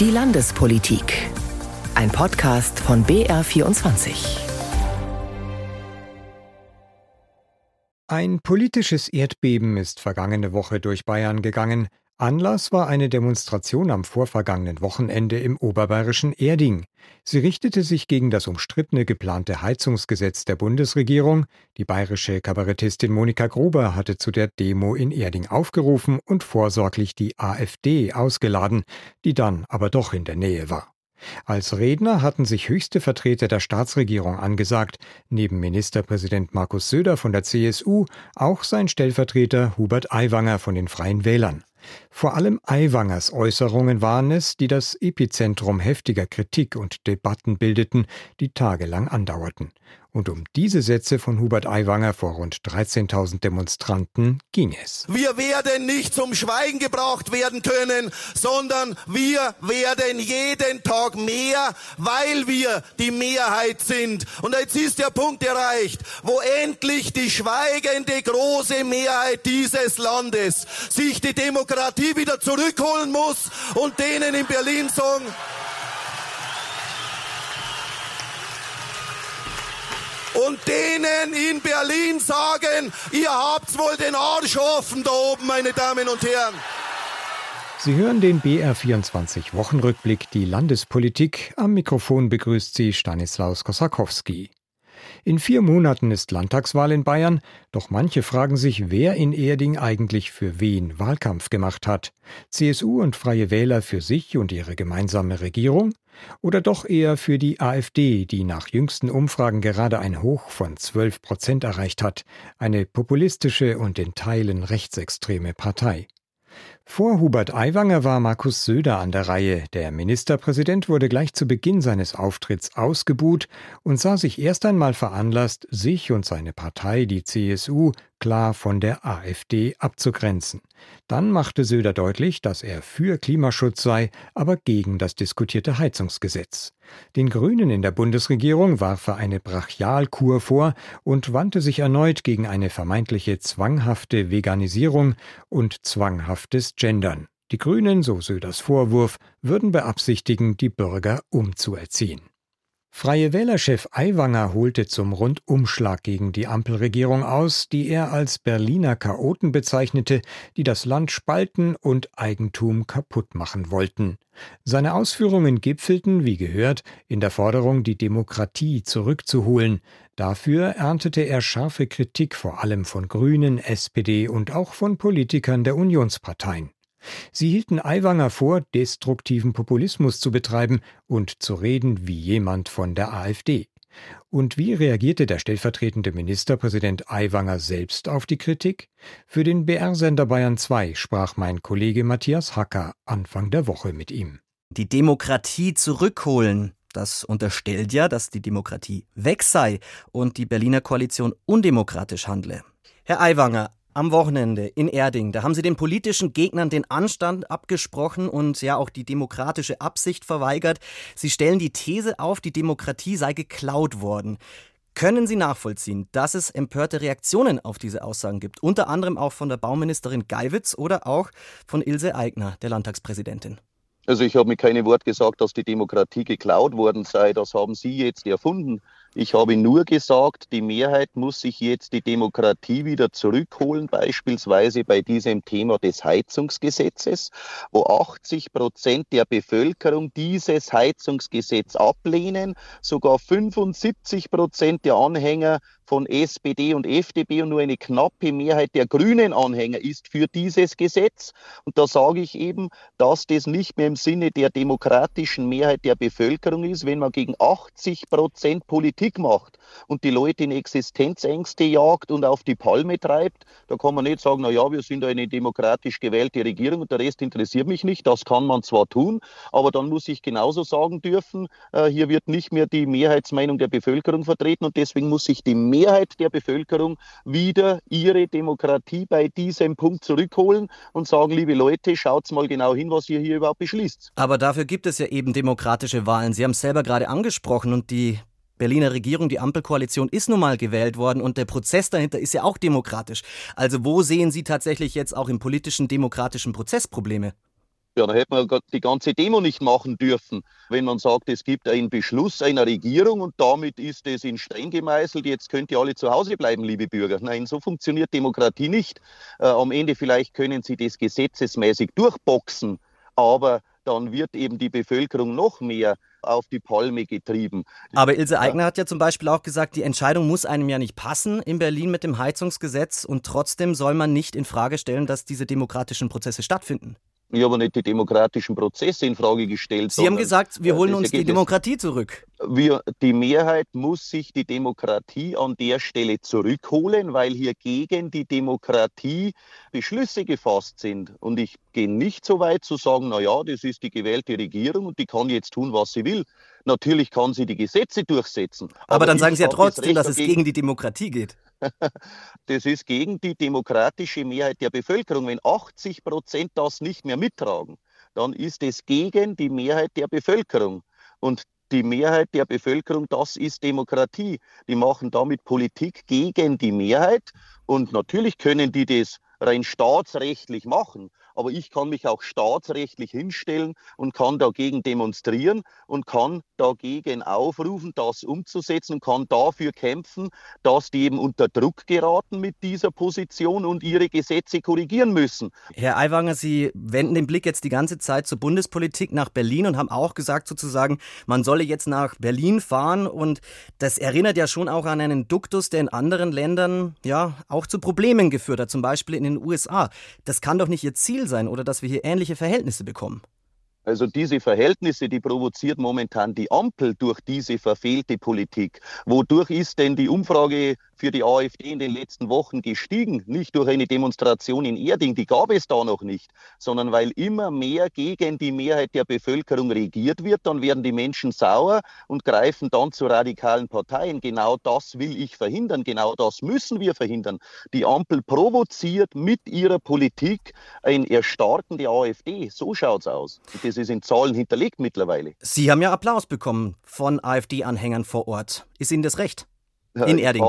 Die Landespolitik. Ein Podcast von BR24. Ein politisches Erdbeben ist vergangene Woche durch Bayern gegangen. Anlass war eine Demonstration am vorvergangenen Wochenende im oberbayerischen Erding. Sie richtete sich gegen das umstrittene geplante Heizungsgesetz der Bundesregierung. Die bayerische Kabarettistin Monika Gruber hatte zu der Demo in Erding aufgerufen und vorsorglich die AfD ausgeladen, die dann aber doch in der Nähe war. Als Redner hatten sich höchste Vertreter der Staatsregierung angesagt, neben Ministerpräsident Markus Söder von der CSU auch sein Stellvertreter Hubert Aiwanger von den Freien Wählern. Vor allem Aiwangers Äußerungen waren es, die das Epizentrum heftiger Kritik und Debatten bildeten, die tagelang andauerten. Und um diese Sätze von Hubert Aiwanger vor rund 13.000 Demonstranten ging es. Wir werden nicht zum Schweigen gebracht werden können, sondern wir werden jeden Tag mehr, weil wir die Mehrheit sind. Und jetzt ist der Punkt erreicht, wo endlich die schweigende große Mehrheit dieses Landes sich die Demokratie wieder zurückholen muss und denen in Berlin sagen, und denen in Berlin sagen, ihr habt wohl den Arsch offen da oben, meine Damen und Herren. Sie hören den BR24 Wochenrückblick, die Landespolitik. Am Mikrofon begrüßt Sie Stanislaus Kosakowski. In vier Monaten ist Landtagswahl in Bayern, doch manche fragen sich, wer in Erding eigentlich für wen Wahlkampf gemacht hat. CSU und Freie Wähler für sich und ihre gemeinsame Regierung? Oder doch eher für die AfD, die nach jüngsten Umfragen gerade ein Hoch von 12 Prozent erreicht hat, eine populistische und in Teilen rechtsextreme Partei. Vor Hubert Aiwanger war Markus Söder an der Reihe. Der Ministerpräsident wurde gleich zu Beginn seines Auftritts ausgebuht und sah sich erst einmal veranlasst, sich und seine Partei, die CSU, klar von der AfD abzugrenzen. Dann machte Söder deutlich, dass er für Klimaschutz sei, aber gegen das diskutierte Heizungsgesetz. Den Grünen in der Bundesregierung warf er eine Brachialkur vor und wandte sich erneut gegen eine vermeintliche zwanghafte Veganisierung und zwanghaftes Gendern. Die Grünen, so Söders Vorwurf, würden beabsichtigen, die Bürger umzuerziehen. Freie Wählerchef Aiwanger holte zum Rundumschlag gegen die Ampelregierung aus, die er als Berliner Chaoten bezeichnete, die das Land spalten und Eigentum kaputt machen wollten. Seine Ausführungen gipfelten, wie gehört, in der Forderung, die Demokratie zurückzuholen. Dafür erntete er scharfe Kritik vor allem von Grünen, SPD und auch von Politikern der Unionsparteien. Sie hielten Aiwanger vor, destruktiven Populismus zu betreiben und zu reden wie jemand von der AfD. Und wie reagierte der stellvertretende Ministerpräsident Aiwanger selbst auf die Kritik? Für den BR-Sender Bayern 2 sprach mein Kollege Matthias Hacker Anfang der Woche mit ihm. Die Demokratie zurückholen, das unterstellt ja, dass die Demokratie weg sei und die Berliner Koalition undemokratisch handle. Herr Aiwanger, am Wochenende in Erding. Da haben sie den politischen Gegnern den Anstand abgesprochen und ja auch die demokratische Absicht verweigert. Sie stellen die These auf, die Demokratie sei geklaut worden. Können Sie nachvollziehen, dass es empörte Reaktionen auf diese Aussagen gibt? Unter anderem auch von der Bauministerin Geiwitz oder auch von Ilse Aigner, der Landtagspräsidentin. Also ich habe mir keine Wort gesagt, dass die Demokratie geklaut worden sei. Das haben Sie jetzt erfunden. Ich habe nur gesagt, die Mehrheit muss sich jetzt die Demokratie wieder zurückholen, beispielsweise bei diesem Thema des Heizungsgesetzes, wo 80 Prozent der Bevölkerung dieses Heizungsgesetz ablehnen, sogar 75 Prozent der Anhänger von SPD und FDP und nur eine knappe Mehrheit der grünen Anhänger ist für dieses Gesetz. Und da sage ich eben, dass das nicht mehr im Sinne der demokratischen Mehrheit der Bevölkerung ist, wenn man gegen 80 Prozent Politik macht und die Leute in Existenzängste jagt und auf die Palme treibt. Da kann man nicht sagen, na ja, wir sind eine demokratisch gewählte Regierung und der Rest interessiert mich nicht. Das kann man zwar tun, aber dann muss ich genauso sagen dürfen, äh, hier wird nicht mehr die Mehrheitsmeinung der Bevölkerung vertreten und deswegen muss sich die Mehrheit Mehrheit der Bevölkerung wieder ihre Demokratie bei diesem Punkt zurückholen und sagen, liebe Leute, schaut mal genau hin, was ihr hier überhaupt beschließt. Aber dafür gibt es ja eben demokratische Wahlen. Sie haben es selber gerade angesprochen und die Berliner Regierung, die Ampelkoalition ist nun mal gewählt worden und der Prozess dahinter ist ja auch demokratisch. Also wo sehen Sie tatsächlich jetzt auch im politischen demokratischen Prozess Probleme? Ja, dann hätte man die ganze Demo nicht machen dürfen, wenn man sagt, es gibt einen Beschluss einer Regierung und damit ist es in Stein gemeißelt, jetzt könnt ihr alle zu Hause bleiben, liebe Bürger. Nein, so funktioniert Demokratie nicht. Äh, am Ende vielleicht können sie das gesetzesmäßig durchboxen, aber dann wird eben die Bevölkerung noch mehr auf die Palme getrieben. Aber Ilse Aigner hat ja zum Beispiel auch gesagt, die Entscheidung muss einem ja nicht passen in Berlin mit dem Heizungsgesetz und trotzdem soll man nicht in Frage stellen, dass diese demokratischen Prozesse stattfinden. Ich habe nicht die demokratischen Prozesse in Frage gestellt. Sie haben gesagt, wir holen uns die Demokratie zurück. Wir, die Mehrheit muss sich die Demokratie an der Stelle zurückholen, weil hier gegen die Demokratie Beschlüsse gefasst sind. Und ich gehe nicht so weit zu sagen, na ja, das ist die gewählte Regierung und die kann jetzt tun, was sie will. Natürlich kann sie die Gesetze durchsetzen. Aber, aber dann sagen Sie ja trotzdem, das dass es gegen die Demokratie geht. Das ist gegen die demokratische Mehrheit der Bevölkerung. Wenn 80 Prozent das nicht mehr mittragen, dann ist es gegen die Mehrheit der Bevölkerung. Und die Mehrheit der Bevölkerung, das ist Demokratie. Die machen damit Politik gegen die Mehrheit. Und natürlich können die das rein staatsrechtlich machen. Aber ich kann mich auch staatsrechtlich hinstellen und kann dagegen demonstrieren und kann dagegen aufrufen, das umzusetzen und kann dafür kämpfen, dass die eben unter Druck geraten mit dieser Position und ihre Gesetze korrigieren müssen. Herr Aiwanger, Sie wenden den Blick jetzt die ganze Zeit zur Bundespolitik nach Berlin und haben auch gesagt sozusagen, man solle jetzt nach Berlin fahren und das erinnert ja schon auch an einen Duktus, der in anderen Ländern ja auch zu Problemen geführt hat, zum Beispiel in den USA. Das kann doch nicht Ihr Ziel sein oder dass wir hier ähnliche Verhältnisse bekommen? Also diese Verhältnisse, die provoziert momentan die Ampel durch diese verfehlte Politik. Wodurch ist denn die Umfrage für die AfD in den letzten Wochen gestiegen? Nicht durch eine Demonstration in Erding, die gab es da noch nicht, sondern weil immer mehr gegen die Mehrheit der Bevölkerung regiert wird, dann werden die Menschen sauer und greifen dann zu radikalen Parteien. Genau das will ich verhindern, genau das müssen wir verhindern. Die Ampel provoziert mit ihrer Politik ein Erstarken der AfD. So schaut es aus. Das ist in Zahlen hinterlegt mittlerweile. Sie haben ja Applaus bekommen von AfD-Anhängern vor Ort. Ist Ihnen das recht? In Erding.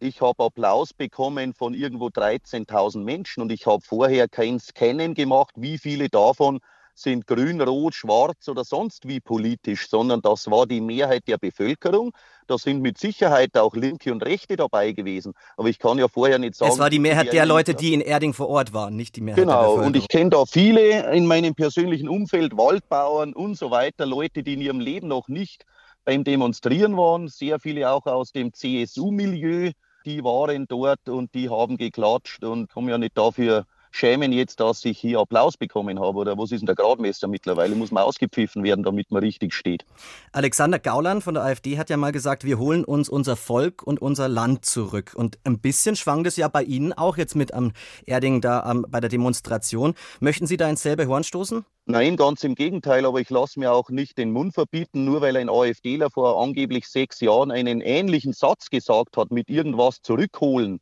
Ich habe hab Applaus bekommen von irgendwo 13.000 Menschen und ich habe vorher kein Scannen gemacht, wie viele davon sind grün, rot, schwarz oder sonst wie politisch, sondern das war die Mehrheit der Bevölkerung. Da sind mit Sicherheit auch Linke und Rechte dabei gewesen. Aber ich kann ja vorher nicht sagen. Es war die Mehrheit der Leute, die in Erding vor Ort waren, nicht die Mehrheit genau, der Bevölkerung. Genau, und ich kenne da viele in meinem persönlichen Umfeld, Waldbauern und so weiter, Leute, die in ihrem Leben noch nicht beim Demonstrieren waren. Sehr viele auch aus dem CSU-Milieu, die waren dort und die haben geklatscht und haben ja nicht dafür schämen jetzt, dass ich hier Applaus bekommen habe? Oder was ist denn der Gradmesser mittlerweile? Muss man ausgepfiffen werden, damit man richtig steht? Alexander Gauland von der AfD hat ja mal gesagt, wir holen uns unser Volk und unser Land zurück. Und ein bisschen schwang das ja bei Ihnen auch jetzt mit am Erding da am, bei der Demonstration. Möchten Sie da ins selbe Horn stoßen? Nein, ganz im Gegenteil, aber ich lasse mir auch nicht den Mund verbieten, nur weil ein AfDler vor angeblich sechs Jahren einen ähnlichen Satz gesagt hat, mit irgendwas zurückholen.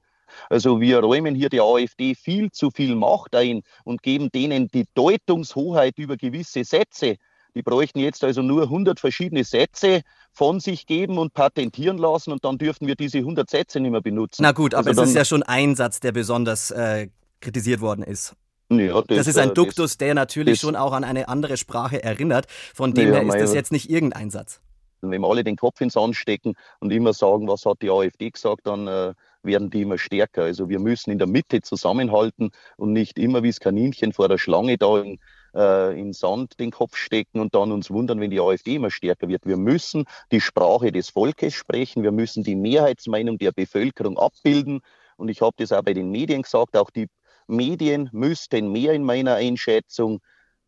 Also wir räumen hier der AfD viel zu viel Macht ein und geben denen die Deutungshoheit über gewisse Sätze. Die bräuchten jetzt also nur 100 verschiedene Sätze von sich geben und patentieren lassen und dann dürften wir diese 100 Sätze nicht mehr benutzen. Na gut, aber also es ist ja schon ein Satz, der besonders äh, kritisiert worden ist. Ja, das, das, ist ein äh, Duktus, der natürlich das, schon auch an eine andere Sprache erinnert. Von dem ja, her ist das jetzt nicht irgendein Satz. Wenn wir alle den Kopf ins Sand stecken und immer sagen, was hat die AfD gesagt, dann äh, werden die immer stärker. Also wir müssen in der Mitte zusammenhalten und nicht immer wie das Kaninchen vor der Schlange da in, äh, in Sand den Kopf stecken und dann uns wundern, wenn die AfD immer stärker wird. Wir müssen die Sprache des Volkes sprechen, wir müssen die Mehrheitsmeinung der Bevölkerung abbilden. Und ich habe das auch bei den Medien gesagt, auch die Medien müssten mehr in meiner Einschätzung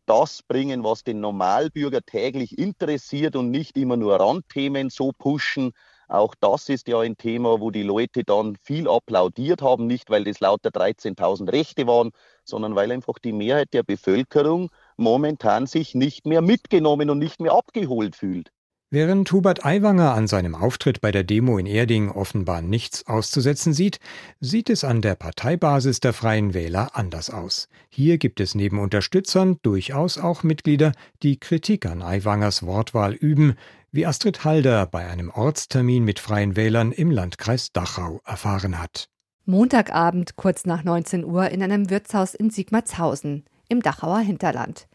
das bringen, was den Normalbürger täglich interessiert und nicht immer nur Randthemen so pushen, auch das ist ja ein Thema, wo die Leute dann viel applaudiert haben, nicht weil das lauter 13.000 Rechte waren, sondern weil einfach die Mehrheit der Bevölkerung momentan sich nicht mehr mitgenommen und nicht mehr abgeholt fühlt. Während Hubert Aiwanger an seinem Auftritt bei der Demo in Erding offenbar nichts auszusetzen sieht, sieht es an der Parteibasis der Freien Wähler anders aus. Hier gibt es neben Unterstützern durchaus auch Mitglieder, die Kritik an Aiwangers Wortwahl üben, wie Astrid Halder bei einem Ortstermin mit Freien Wählern im Landkreis Dachau erfahren hat. Montagabend kurz nach 19 Uhr in einem Wirtshaus in Sigmarshausen im Dachauer Hinterland.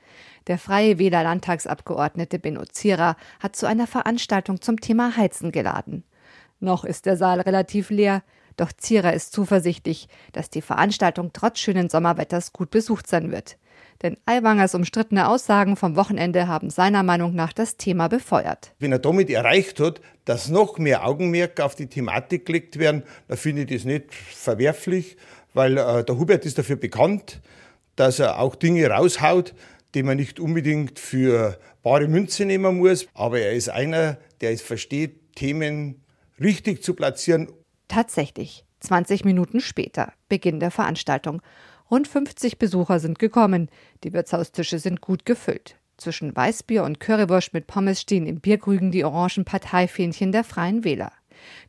Der Freie Wähler Landtagsabgeordnete Benno Zierer hat zu einer Veranstaltung zum Thema Heizen geladen. Noch ist der Saal relativ leer, doch Zierer ist zuversichtlich, dass die Veranstaltung trotz schönen Sommerwetters gut besucht sein wird. Denn Aiwangers umstrittene Aussagen vom Wochenende haben seiner Meinung nach das Thema befeuert. Wenn er damit erreicht hat, dass noch mehr Augenmerk auf die Thematik gelegt werden, dann finde ich das nicht verwerflich, weil äh, der Hubert ist dafür bekannt, dass er auch Dinge raushaut, die man nicht unbedingt für bare Münze nehmen muss. Aber er ist einer, der es versteht, Themen richtig zu platzieren. Tatsächlich. 20 Minuten später, Beginn der Veranstaltung. Rund 50 Besucher sind gekommen. Die Wirtshaustische sind gut gefüllt. Zwischen Weißbier und Currywurst mit Pommes stehen im Bierkrügen die orangen Parteifähnchen der Freien Wähler.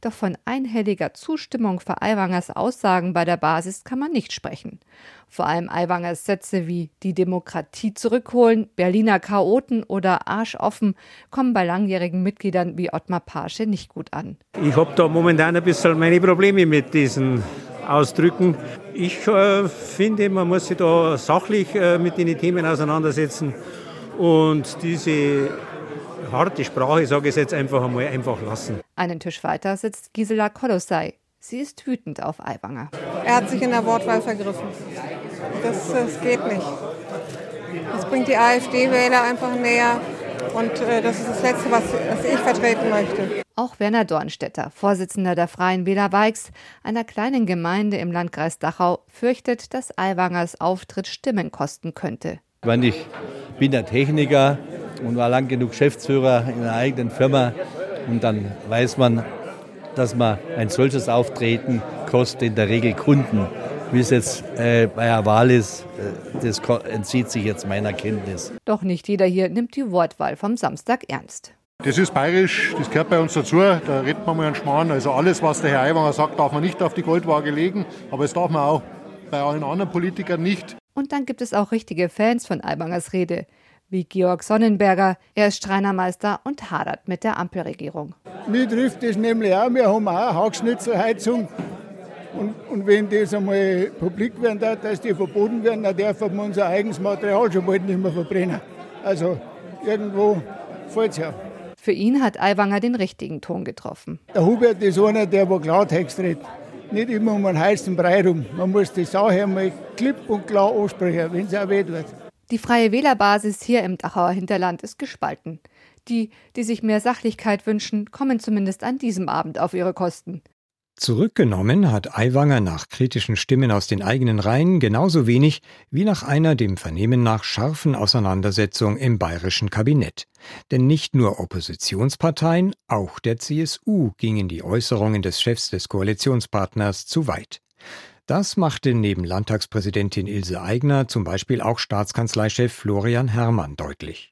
Doch von einhelliger Zustimmung für Aiwangers Aussagen bei der Basis kann man nicht sprechen. Vor allem Aiwangers Sätze wie die Demokratie zurückholen, Berliner Chaoten oder Arsch offen kommen bei langjährigen Mitgliedern wie Ottmar Pasche nicht gut an. Ich habe da momentan ein bisschen meine Probleme mit diesen Ausdrücken. Ich äh, finde, man muss sich da sachlich äh, mit den Themen auseinandersetzen und diese harte Sprache, sage ich jetzt einfach einmal, einfach lassen. Einen Tisch weiter sitzt Gisela Kolossai. Sie ist wütend auf Aiwanger. Er hat sich in der Wortwahl vergriffen. Das, das geht nicht. Das bringt die AfD-Wähler einfach näher. Und äh, das ist das Letzte, was, was ich vertreten möchte. Auch Werner Dornstetter, Vorsitzender der Freien Wähler Weix, einer kleinen Gemeinde im Landkreis Dachau, fürchtet, dass Aiwangers Auftritt Stimmen kosten könnte. Ich bin der Techniker und war lang genug Geschäftsführer in einer eigenen Firma. Und dann weiß man, dass man ein solches Auftreten kostet in der Regel Kunden. Wie es jetzt äh, bei der Wahl ist, äh, das entzieht sich jetzt meiner Kenntnis. Doch nicht jeder hier nimmt die Wortwahl vom Samstag ernst. Das ist bayerisch, das gehört bei uns dazu, da redet man mal einen Schmarrn. Also alles, was der Herr Aiwanger sagt, darf man nicht auf die Goldwaage legen, aber es darf man auch bei allen anderen Politikern nicht. Und dann gibt es auch richtige Fans von Aibangers Rede, wie Georg Sonnenberger. Er ist Schreinermeister und hadert mit der Ampelregierung. Mir trifft das nämlich auch, wir haben auch eine Hackschnitzelheizung. Und, und, wenn das einmal publik werden darf, dass die verboten werden, dann dürfen wir unser eigenes Material schon bald nicht mehr verbrennen. Also irgendwo fällt es ja. Für ihn hat Aiwanger den richtigen Ton getroffen. Der Hubert ist einer, der wo Klartext redet. Nicht immer um einen heißen Brei rum. Man muss die Sache einmal klipp und klar ansprechen, wenn es auch weh tut. Die Freie Wählerbasis hier im Dachauer Hinterland ist gespalten. Die, die sich mehr Sachlichkeit wünschen, kommen zumindest an diesem Abend auf ihre Kosten. Zurückgenommen hat Aiwanger nach kritischen Stimmen aus den eigenen Reihen genauso wenig wie nach einer dem Vernehmen nach scharfen Auseinandersetzung im bayerischen Kabinett. Denn nicht nur Oppositionsparteien, auch der CSU gingen die Äußerungen des Chefs des Koalitionspartners zu weit. Das machte neben Landtagspräsidentin Ilse Aigner zum Beispiel auch Staatskanzleichef Florian Herrmann deutlich.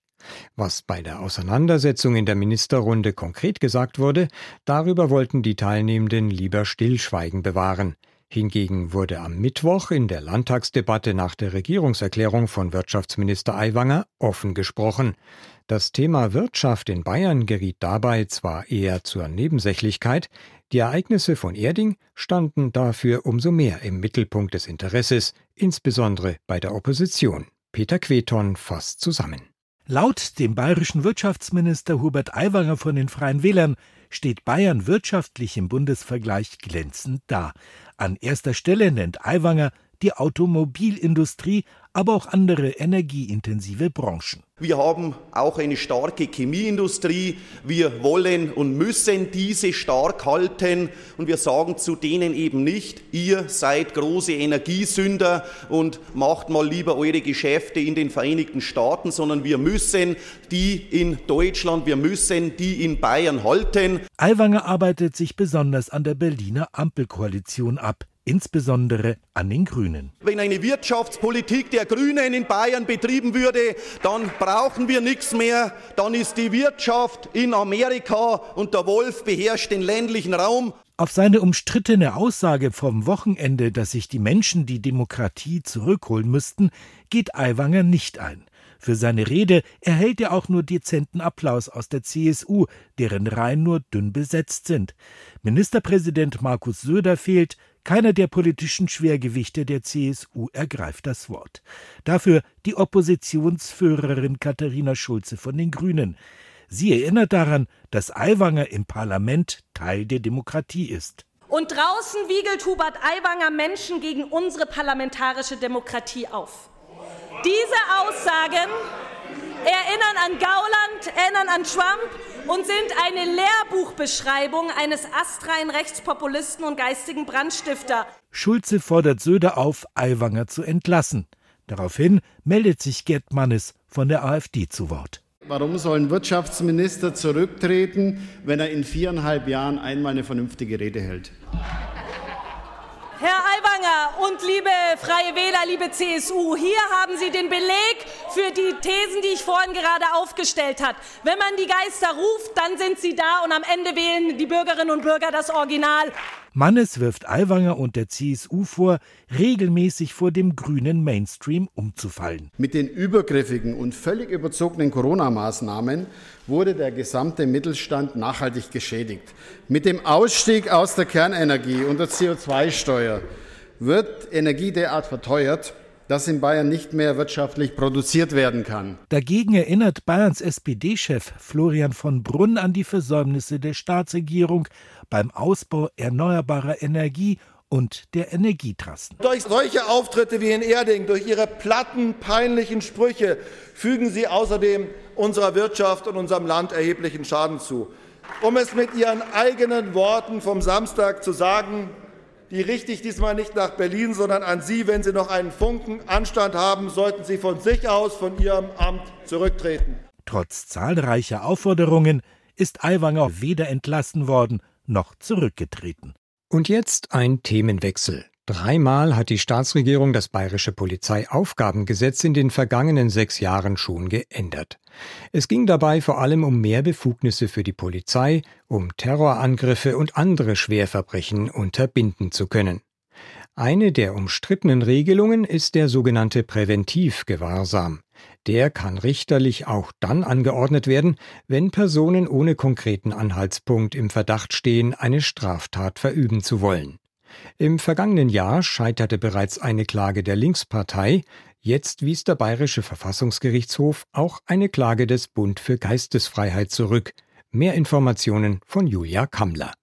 Was bei der Auseinandersetzung in der Ministerrunde konkret gesagt wurde, darüber wollten die Teilnehmenden lieber Stillschweigen bewahren. Hingegen wurde am Mittwoch in der Landtagsdebatte nach der Regierungserklärung von Wirtschaftsminister Aiwanger offen gesprochen. Das Thema Wirtschaft in Bayern geriet dabei zwar eher zur Nebensächlichkeit, die Ereignisse von Erding standen dafür umso mehr im Mittelpunkt des Interesses, insbesondere bei der Opposition. Peter Queton fasst zusammen. Laut dem bayerischen Wirtschaftsminister Hubert Aiwanger von den Freien Wählern steht Bayern wirtschaftlich im Bundesvergleich glänzend da. An erster Stelle nennt Aiwanger die Automobilindustrie, aber auch andere energieintensive Branchen. Wir haben auch eine starke Chemieindustrie. Wir wollen und müssen diese stark halten. Und wir sagen zu denen eben nicht, ihr seid große Energiesünder und macht mal lieber eure Geschäfte in den Vereinigten Staaten, sondern wir müssen die in Deutschland, wir müssen die in Bayern halten. Aiwanger arbeitet sich besonders an der Berliner Ampelkoalition ab insbesondere an den Grünen. Wenn eine Wirtschaftspolitik der Grünen in Bayern betrieben würde, dann brauchen wir nichts mehr. Dann ist die Wirtschaft in Amerika und der Wolf beherrscht den ländlichen Raum. Auf seine umstrittene Aussage vom Wochenende, dass sich die Menschen die Demokratie zurückholen müssten, geht Aiwanger nicht ein. Für seine Rede erhält er auch nur dezenten Applaus aus der CSU, deren Reihen nur dünn besetzt sind. Ministerpräsident Markus Söder fehlt, Keiner der politischen Schwergewichte der CSU ergreift das Wort. Dafür die Oppositionsführerin Katharina Schulze von den Grünen. Sie erinnert daran, dass Aiwanger im Parlament Teil der Demokratie ist. Und draußen wiegelt Hubert Aiwanger Menschen gegen unsere parlamentarische Demokratie auf. Diese Aussagen erinnern an Gauland, erinnern an Trump und sind eine Lehrbuchbeschreibung eines astreinen Rechtspopulisten und geistigen Brandstifter. Schulze fordert Söder auf, Aiwanger zu entlassen. Daraufhin meldet sich Gerd Mannes von der AfD zu Wort. Warum soll ein Wirtschaftsminister zurücktreten, wenn er in viereinhalb Jahren einmal eine vernünftige Rede hält? Herr Aiwanger und liebe Freie Wähler, liebe CSU, hier haben Sie den Beleg für die Thesen, die ich vorhin gerade aufgestellt habe. Wenn man die Geister ruft, dann sind sie da und am Ende wählen die Bürgerinnen und Bürger das Original. Mannes wirft Aiwanger und der CSU vor, regelmäßig vor dem grünen Mainstream umzufallen. Mit den übergriffigen und völlig überzogenen Corona-Maßnahmen wurde der gesamte Mittelstand nachhaltig geschädigt. Mit dem Ausstieg aus der Kernenergie und der CO2-Steuer wird Energie derart verteuert, dass in Bayern nicht mehr wirtschaftlich produziert werden kann. Dagegen erinnert Bayerns SPD-Chef Florian von Brunn an die Versäumnisse der Staatsregierung beim Ausbau erneuerbarer Energie und der Energietrassen. Durch solche Auftritte wie in Erding, durch ihre platten, peinlichen Sprüche fügen sie außerdem unserer Wirtschaft und unserem Land erheblichen Schaden zu. Um es mit ihren eigenen Worten vom Samstag zu sagen, die richte ich diesmal nicht nach Berlin, sondern an Sie. Wenn Sie noch einen Funken Anstand haben, sollten Sie von sich aus von Ihrem Amt zurücktreten. Trotz zahlreicher Aufforderungen ist Aiwanger weder entlassen worden noch zurückgetreten. Und jetzt ein Themenwechsel. Dreimal hat die Staatsregierung das bayerische Polizeiaufgabengesetz in den vergangenen sechs Jahren schon geändert. Es ging dabei vor allem um mehr Befugnisse für die Polizei, um Terrorangriffe und andere Schwerverbrechen unterbinden zu können. Eine der umstrittenen Regelungen ist der sogenannte Präventivgewahrsam. Der kann richterlich auch dann angeordnet werden, wenn Personen ohne konkreten Anhaltspunkt im Verdacht stehen, eine Straftat verüben zu wollen. Im vergangenen Jahr scheiterte bereits eine Klage der Linkspartei, jetzt wies der Bayerische Verfassungsgerichtshof auch eine Klage des Bund für Geistesfreiheit zurück. Mehr Informationen von Julia Kammler.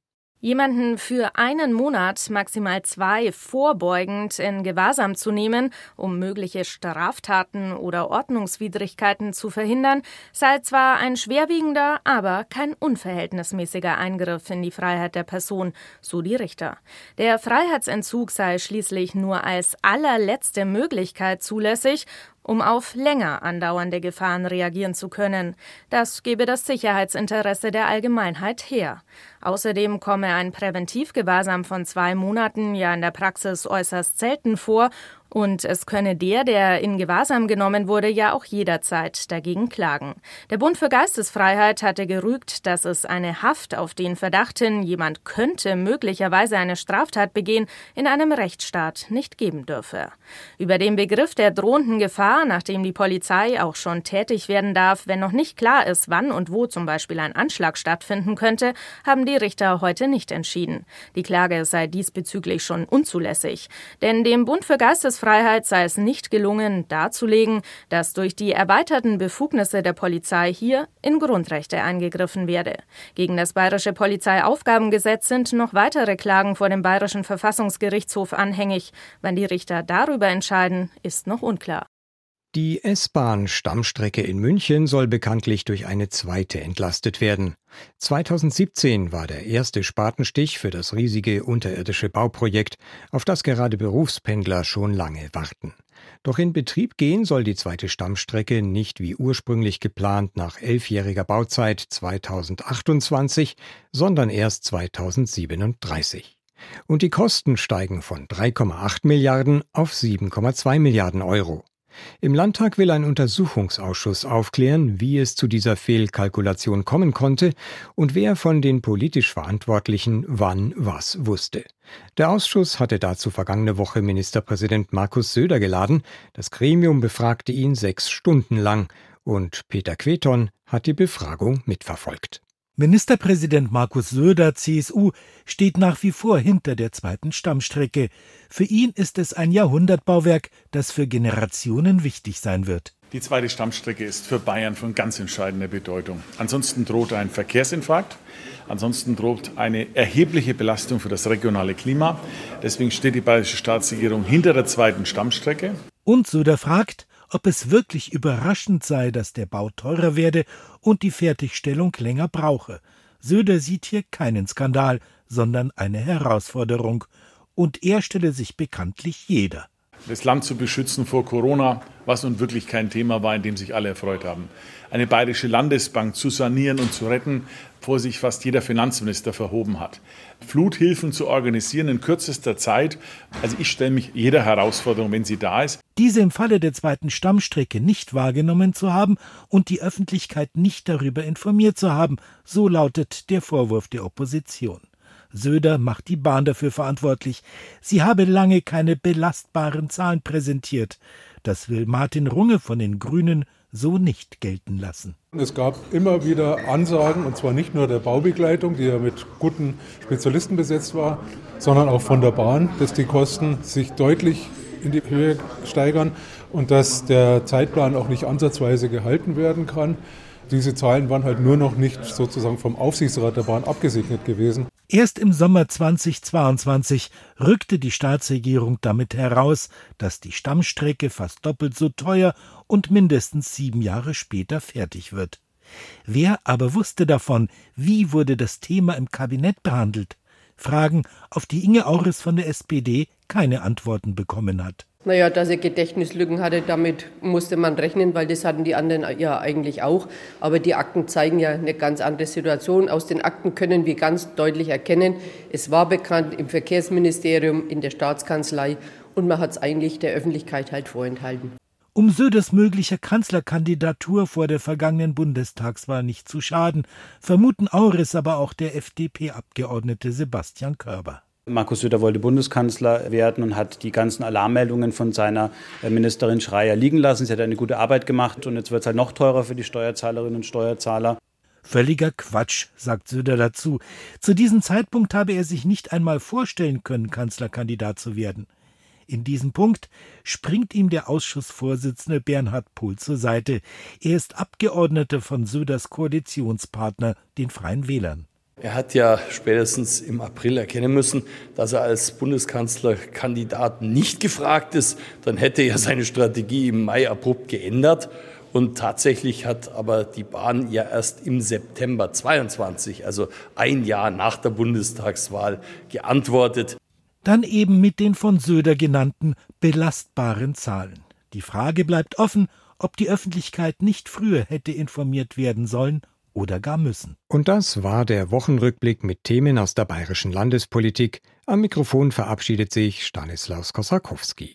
Jemanden für einen Monat, maximal zwei, vorbeugend in Gewahrsam zu nehmen, um mögliche Straftaten oder Ordnungswidrigkeiten zu verhindern, sei zwar ein schwerwiegender, aber kein unverhältnismäßiger Eingriff in die Freiheit der Person, so die Richter. Der Freiheitsentzug sei schließlich nur als allerletzte Möglichkeit zulässig um auf länger andauernde Gefahren reagieren zu können. Das gebe das Sicherheitsinteresse der Allgemeinheit her. Außerdem komme ein Präventivgewahrsam von zwei Monaten ja in der Praxis äußerst selten vor und es könne der, der in Gewahrsam genommen wurde, ja auch jederzeit dagegen klagen. Der Bund für Geistesfreiheit hatte gerügt, dass es eine Haft auf den Verdacht hin, jemand könnte möglicherweise eine Straftat begehen, in einem Rechtsstaat nicht geben dürfe. Über den Begriff der drohenden Gefahr, nachdem die Polizei auch schon tätig werden darf, wenn noch nicht klar ist, wann und wo zum Beispiel ein Anschlag stattfinden könnte, haben die Richter heute nicht entschieden. Die Klage sei diesbezüglich schon unzulässig. Denn dem Bund für Geistesfreiheit Meinungsfreiheit sei es nicht gelungen, darzulegen, dass durch die erweiterten Befugnisse der Polizei hier in Grundrechte eingegriffen werde. Gegen das bayerische Polizeiaufgabengesetz sind noch weitere Klagen vor dem bayerischen Verfassungsgerichtshof anhängig. Wann die Richter darüber entscheiden, ist noch unklar. Die S-Bahn-Stammstrecke in München soll bekanntlich durch eine zweite entlastet werden. 2017 war der erste Spatenstich für das riesige unterirdische Bauprojekt, auf das gerade Berufspendler schon lange warten. Doch in Betrieb gehen soll die zweite Stammstrecke nicht wie ursprünglich geplant nach elfjähriger Bauzeit 2028, sondern erst 2037. Und die Kosten steigen von 3,8 Milliarden auf 7,2 Milliarden Euro. Im Landtag will ein Untersuchungsausschuss aufklären, wie es zu dieser Fehlkalkulation kommen konnte und wer von den politisch Verantwortlichen wann was wusste. Der Ausschuss hatte dazu vergangene Woche Ministerpräsident Markus Söder geladen. Das Gremium befragte ihn sechs Stunden lang und Peter Queton hat die Befragung mitverfolgt. Ministerpräsident Markus Söder, CSU, steht nach wie vor hinter der zweiten Stammstrecke. Für ihn ist es ein Jahrhundertbauwerk, das für Generationen wichtig sein wird. Die zweite Stammstrecke ist für Bayern von ganz entscheidender Bedeutung. Ansonsten droht ein Verkehrsinfarkt. Ansonsten droht eine erhebliche Belastung für das regionale Klima. Deswegen steht die bayerische Staatsregierung hinter der zweiten Stammstrecke. Und Söder fragt, ob es wirklich überraschend sei, dass der Bau teurer werde und die Fertigstellung länger brauche. Söder sieht hier keinen Skandal, sondern eine Herausforderung. Und er stelle sich bekanntlich jeder. Das Land zu beschützen vor Corona, was nun wirklich kein Thema war, in dem sich alle erfreut haben. Eine bayerische Landesbank zu sanieren und zu retten, vor sich fast jeder Finanzminister verhoben hat. Fluthilfen zu organisieren in kürzester Zeit. Also ich stelle mich jeder Herausforderung, wenn sie da ist. Diese im Falle der zweiten Stammstrecke nicht wahrgenommen zu haben und die Öffentlichkeit nicht darüber informiert zu haben, so lautet der Vorwurf der Opposition. Söder macht die Bahn dafür verantwortlich. Sie habe lange keine belastbaren Zahlen präsentiert. Das will Martin Runge von den Grünen so nicht gelten lassen. Es gab immer wieder Ansagen, und zwar nicht nur der Baubegleitung, die ja mit guten Spezialisten besetzt war, sondern auch von der Bahn, dass die Kosten sich deutlich in die Höhe steigern und dass der Zeitplan auch nicht ansatzweise gehalten werden kann. Diese Zahlen waren halt nur noch nicht sozusagen vom Aufsichtsrat der Bahn abgesegnet gewesen. Erst im Sommer 2022 rückte die Staatsregierung damit heraus, dass die Stammstrecke fast doppelt so teuer und mindestens sieben Jahre später fertig wird. Wer aber wusste davon? Wie wurde das Thema im Kabinett behandelt? Fragen, auf die Inge Auris von der SPD keine Antworten bekommen hat. Naja, dass er Gedächtnislücken hatte, damit musste man rechnen, weil das hatten die anderen ja eigentlich auch. Aber die Akten zeigen ja eine ganz andere Situation. Aus den Akten können wir ganz deutlich erkennen, es war bekannt im Verkehrsministerium, in der Staatskanzlei und man hat es eigentlich der Öffentlichkeit halt vorenthalten. Um Söders möglicher Kanzlerkandidatur vor der vergangenen Bundestagswahl nicht zu schaden, vermuten Auris aber auch der FDP-Abgeordnete Sebastian Körber. Markus Söder wollte Bundeskanzler werden und hat die ganzen Alarmmeldungen von seiner äh, Ministerin Schreier liegen lassen. Sie hat eine gute Arbeit gemacht und jetzt wird es halt noch teurer für die Steuerzahlerinnen und Steuerzahler. Völliger Quatsch, sagt Söder dazu. Zu diesem Zeitpunkt habe er sich nicht einmal vorstellen können, Kanzlerkandidat zu werden. In diesem Punkt springt ihm der Ausschussvorsitzende Bernhard Pohl zur Seite. Er ist Abgeordneter von Söders Koalitionspartner, den Freien Wählern. Er hat ja spätestens im April erkennen müssen, dass er als Bundeskanzlerkandidat nicht gefragt ist. Dann hätte er seine Strategie im Mai abrupt geändert. Und tatsächlich hat aber die Bahn ja erst im September 22, also ein Jahr nach der Bundestagswahl, geantwortet. Dann eben mit den von Söder genannten belastbaren Zahlen. Die Frage bleibt offen, ob die Öffentlichkeit nicht früher hätte informiert werden sollen oder gar müssen. Und das war der Wochenrückblick mit Themen aus der bayerischen Landespolitik. Am Mikrofon verabschiedet sich Stanislaus Kosakowski.